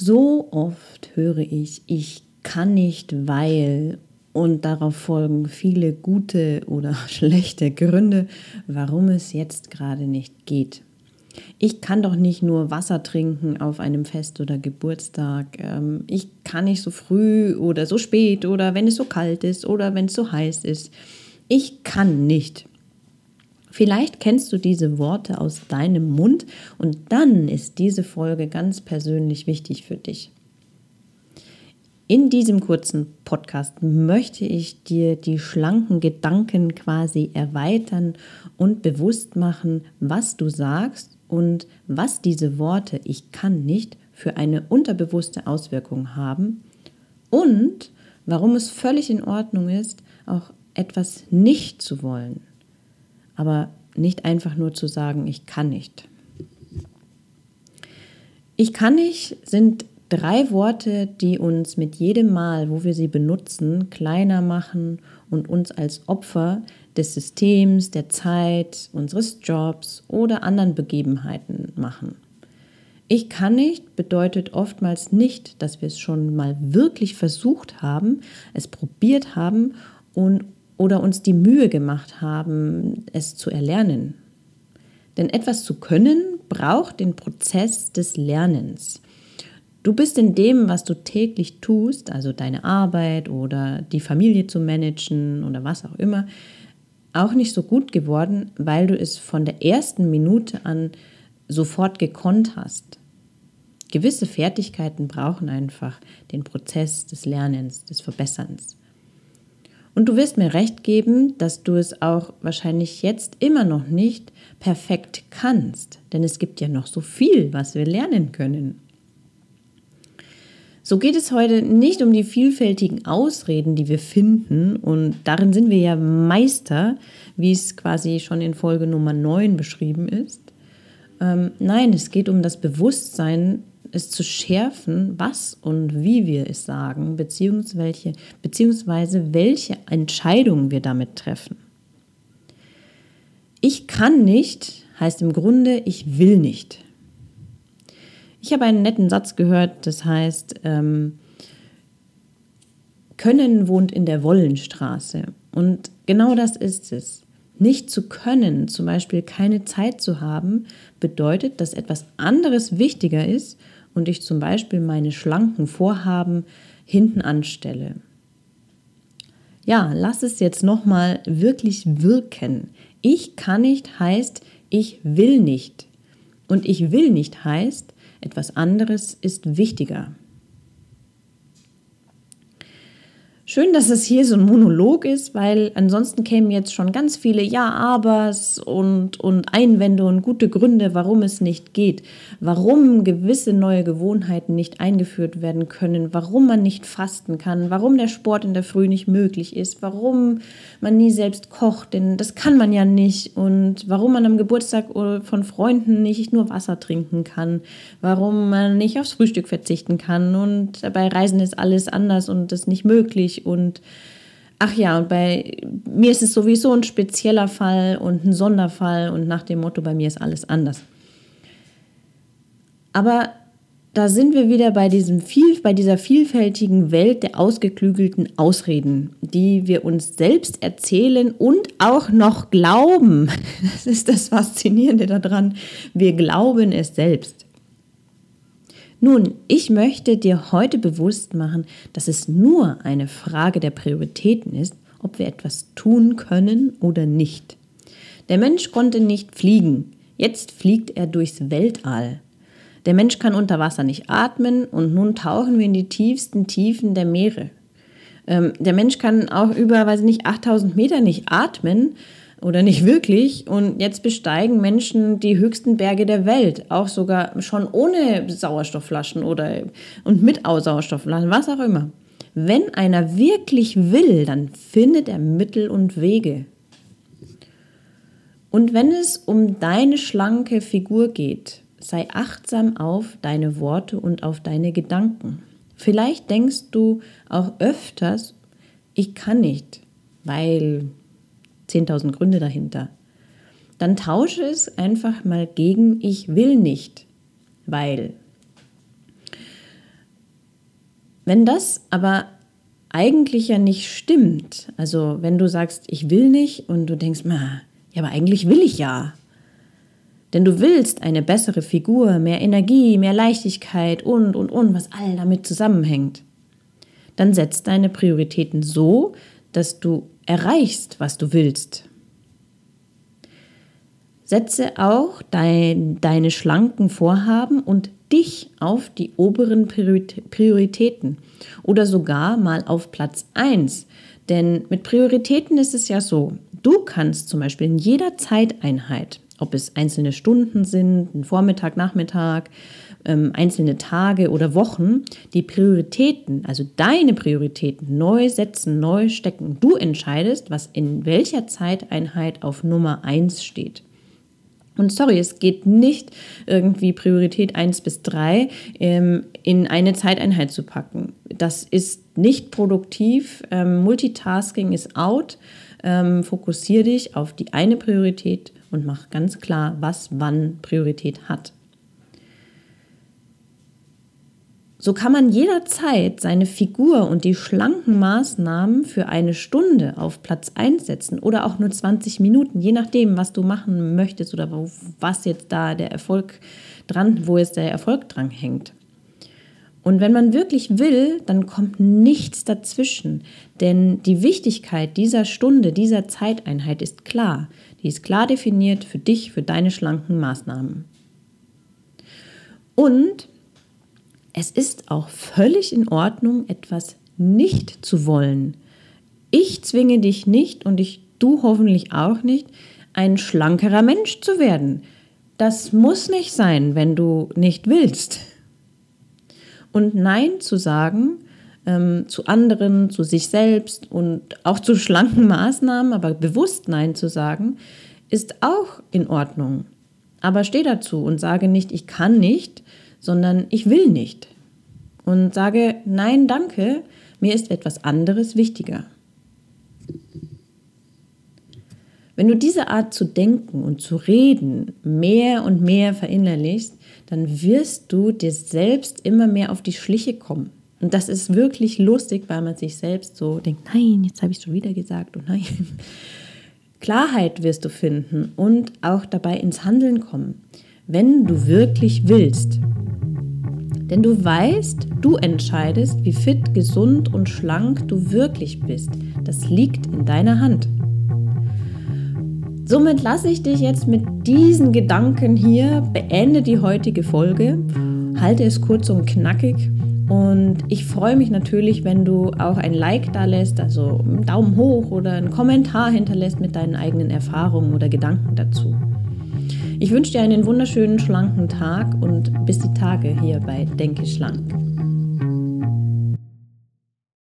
So oft höre ich, ich kann nicht, weil und darauf folgen viele gute oder schlechte Gründe, warum es jetzt gerade nicht geht. Ich kann doch nicht nur Wasser trinken auf einem Fest oder Geburtstag. Ähm, ich kann nicht so früh oder so spät oder wenn es so kalt ist oder wenn es so heiß ist. Ich kann nicht. Vielleicht kennst du diese Worte aus deinem Mund und dann ist diese Folge ganz persönlich wichtig für dich. In diesem kurzen Podcast möchte ich dir die schlanken Gedanken quasi erweitern und bewusst machen, was du sagst und was diese Worte ich kann nicht für eine unterbewusste Auswirkung haben und warum es völlig in Ordnung ist, auch etwas nicht zu wollen aber nicht einfach nur zu sagen, ich kann nicht. Ich kann nicht sind drei Worte, die uns mit jedem Mal, wo wir sie benutzen, kleiner machen und uns als Opfer des Systems, der Zeit, unseres Jobs oder anderen Begebenheiten machen. Ich kann nicht bedeutet oftmals nicht, dass wir es schon mal wirklich versucht haben, es probiert haben und oder uns die Mühe gemacht haben, es zu erlernen. Denn etwas zu können braucht den Prozess des Lernens. Du bist in dem, was du täglich tust, also deine Arbeit oder die Familie zu managen oder was auch immer, auch nicht so gut geworden, weil du es von der ersten Minute an sofort gekonnt hast. Gewisse Fertigkeiten brauchen einfach den Prozess des Lernens, des Verbesserns. Und du wirst mir recht geben, dass du es auch wahrscheinlich jetzt immer noch nicht perfekt kannst, denn es gibt ja noch so viel, was wir lernen können. So geht es heute nicht um die vielfältigen Ausreden, die wir finden, und darin sind wir ja Meister, wie es quasi schon in Folge Nummer 9 beschrieben ist. Ähm, nein, es geht um das Bewusstsein es zu schärfen, was und wie wir es sagen, beziehungsweise, beziehungsweise welche Entscheidungen wir damit treffen. Ich kann nicht heißt im Grunde, ich will nicht. Ich habe einen netten Satz gehört, das heißt, ähm, Können wohnt in der Wollenstraße. Und genau das ist es. Nicht zu können, zum Beispiel keine Zeit zu haben, bedeutet, dass etwas anderes wichtiger ist und ich zum Beispiel meine schlanken Vorhaben hinten anstelle. Ja, lass es jetzt nochmal wirklich wirken. Ich kann nicht heißt, ich will nicht. Und ich will nicht heißt, etwas anderes ist wichtiger. Schön, dass es hier so ein Monolog ist, weil ansonsten kämen jetzt schon ganz viele Ja-Abers und, und Einwände und gute Gründe, warum es nicht geht, warum gewisse neue Gewohnheiten nicht eingeführt werden können, warum man nicht fasten kann, warum der Sport in der Früh nicht möglich ist, warum man nie selbst kocht, denn das kann man ja nicht. Und warum man am Geburtstag von Freunden nicht nur Wasser trinken kann, warum man nicht aufs Frühstück verzichten kann. Und bei Reisen ist alles anders und das nicht möglich und ach ja, und bei mir ist es sowieso ein spezieller Fall und ein Sonderfall und nach dem Motto, bei mir ist alles anders. Aber da sind wir wieder bei, diesem viel, bei dieser vielfältigen Welt der ausgeklügelten Ausreden, die wir uns selbst erzählen und auch noch glauben. Das ist das Faszinierende daran. Wir glauben es selbst. Nun, ich möchte dir heute bewusst machen, dass es nur eine Frage der Prioritäten ist, ob wir etwas tun können oder nicht. Der Mensch konnte nicht fliegen, jetzt fliegt er durchs Weltall. Der Mensch kann unter Wasser nicht atmen und nun tauchen wir in die tiefsten Tiefen der Meere. Ähm, der Mensch kann auch über, weiß nicht, 8000 Meter nicht atmen, oder nicht wirklich. Und jetzt besteigen Menschen die höchsten Berge der Welt, auch sogar schon ohne Sauerstoffflaschen oder und mit Sauerstoffflaschen, was auch immer. Wenn einer wirklich will, dann findet er Mittel und Wege. Und wenn es um deine schlanke Figur geht, sei achtsam auf deine Worte und auf deine Gedanken. Vielleicht denkst du auch öfters, ich kann nicht, weil 10.000 Gründe dahinter. Dann tausche es einfach mal gegen ich will nicht, weil. Wenn das aber eigentlich ja nicht stimmt, also wenn du sagst, ich will nicht und du denkst, ja, aber eigentlich will ich ja. Denn du willst eine bessere Figur, mehr Energie, mehr Leichtigkeit und, und, und, was all damit zusammenhängt. Dann setz deine Prioritäten so, dass du erreichst, was du willst. Setze auch dein, deine schlanken Vorhaben und dich auf die oberen Prioritäten oder sogar mal auf Platz 1. Denn mit Prioritäten ist es ja so, du kannst zum Beispiel in jeder Zeiteinheit, ob es einzelne Stunden sind, ein Vormittag, Nachmittag, ähm, einzelne Tage oder Wochen die Prioritäten, also deine Prioritäten neu setzen, neu stecken. Du entscheidest, was in welcher Zeiteinheit auf Nummer 1 steht. Und sorry, es geht nicht irgendwie Priorität 1 bis 3 ähm, in eine Zeiteinheit zu packen. Das ist nicht produktiv. Ähm, Multitasking ist out. Ähm, fokussiere dich auf die eine Priorität und mach ganz klar, was wann Priorität hat. So kann man jederzeit seine Figur und die schlanken Maßnahmen für eine Stunde auf Platz 1 setzen oder auch nur 20 Minuten, je nachdem, was du machen möchtest oder was jetzt da der Erfolg dran, wo jetzt der Erfolg dran hängt. Und wenn man wirklich will, dann kommt nichts dazwischen, denn die Wichtigkeit dieser Stunde, dieser Zeiteinheit ist klar. Die ist klar definiert für dich, für deine schlanken Maßnahmen. Und es ist auch völlig in Ordnung, etwas nicht zu wollen. Ich zwinge dich nicht und ich du hoffentlich auch nicht, ein schlankerer Mensch zu werden. Das muss nicht sein, wenn du nicht willst. Und Nein zu sagen ähm, zu anderen, zu sich selbst und auch zu schlanken Maßnahmen, aber bewusst Nein zu sagen, ist auch in Ordnung. Aber steh dazu und sage nicht, ich kann nicht, sondern ich will nicht. Und sage, nein, danke, mir ist etwas anderes wichtiger. Wenn du diese Art zu denken und zu reden mehr und mehr verinnerlichst, dann wirst du dir selbst immer mehr auf die Schliche kommen. Und das ist wirklich lustig, weil man sich selbst so denkt, nein, jetzt habe ich es schon wieder gesagt und nein. Klarheit wirst du finden und auch dabei ins Handeln kommen, wenn du wirklich willst. Denn du weißt, du entscheidest, wie fit, gesund und schlank du wirklich bist. Das liegt in deiner Hand. Somit lasse ich dich jetzt mit diesen Gedanken hier, beende die heutige Folge, halte es kurz und knackig und ich freue mich natürlich, wenn du auch ein Like da lässt, also einen Daumen hoch oder einen Kommentar hinterlässt mit deinen eigenen Erfahrungen oder Gedanken dazu. Ich wünsche dir einen wunderschönen, schlanken Tag und bis die Tage hier bei Denke Schlank.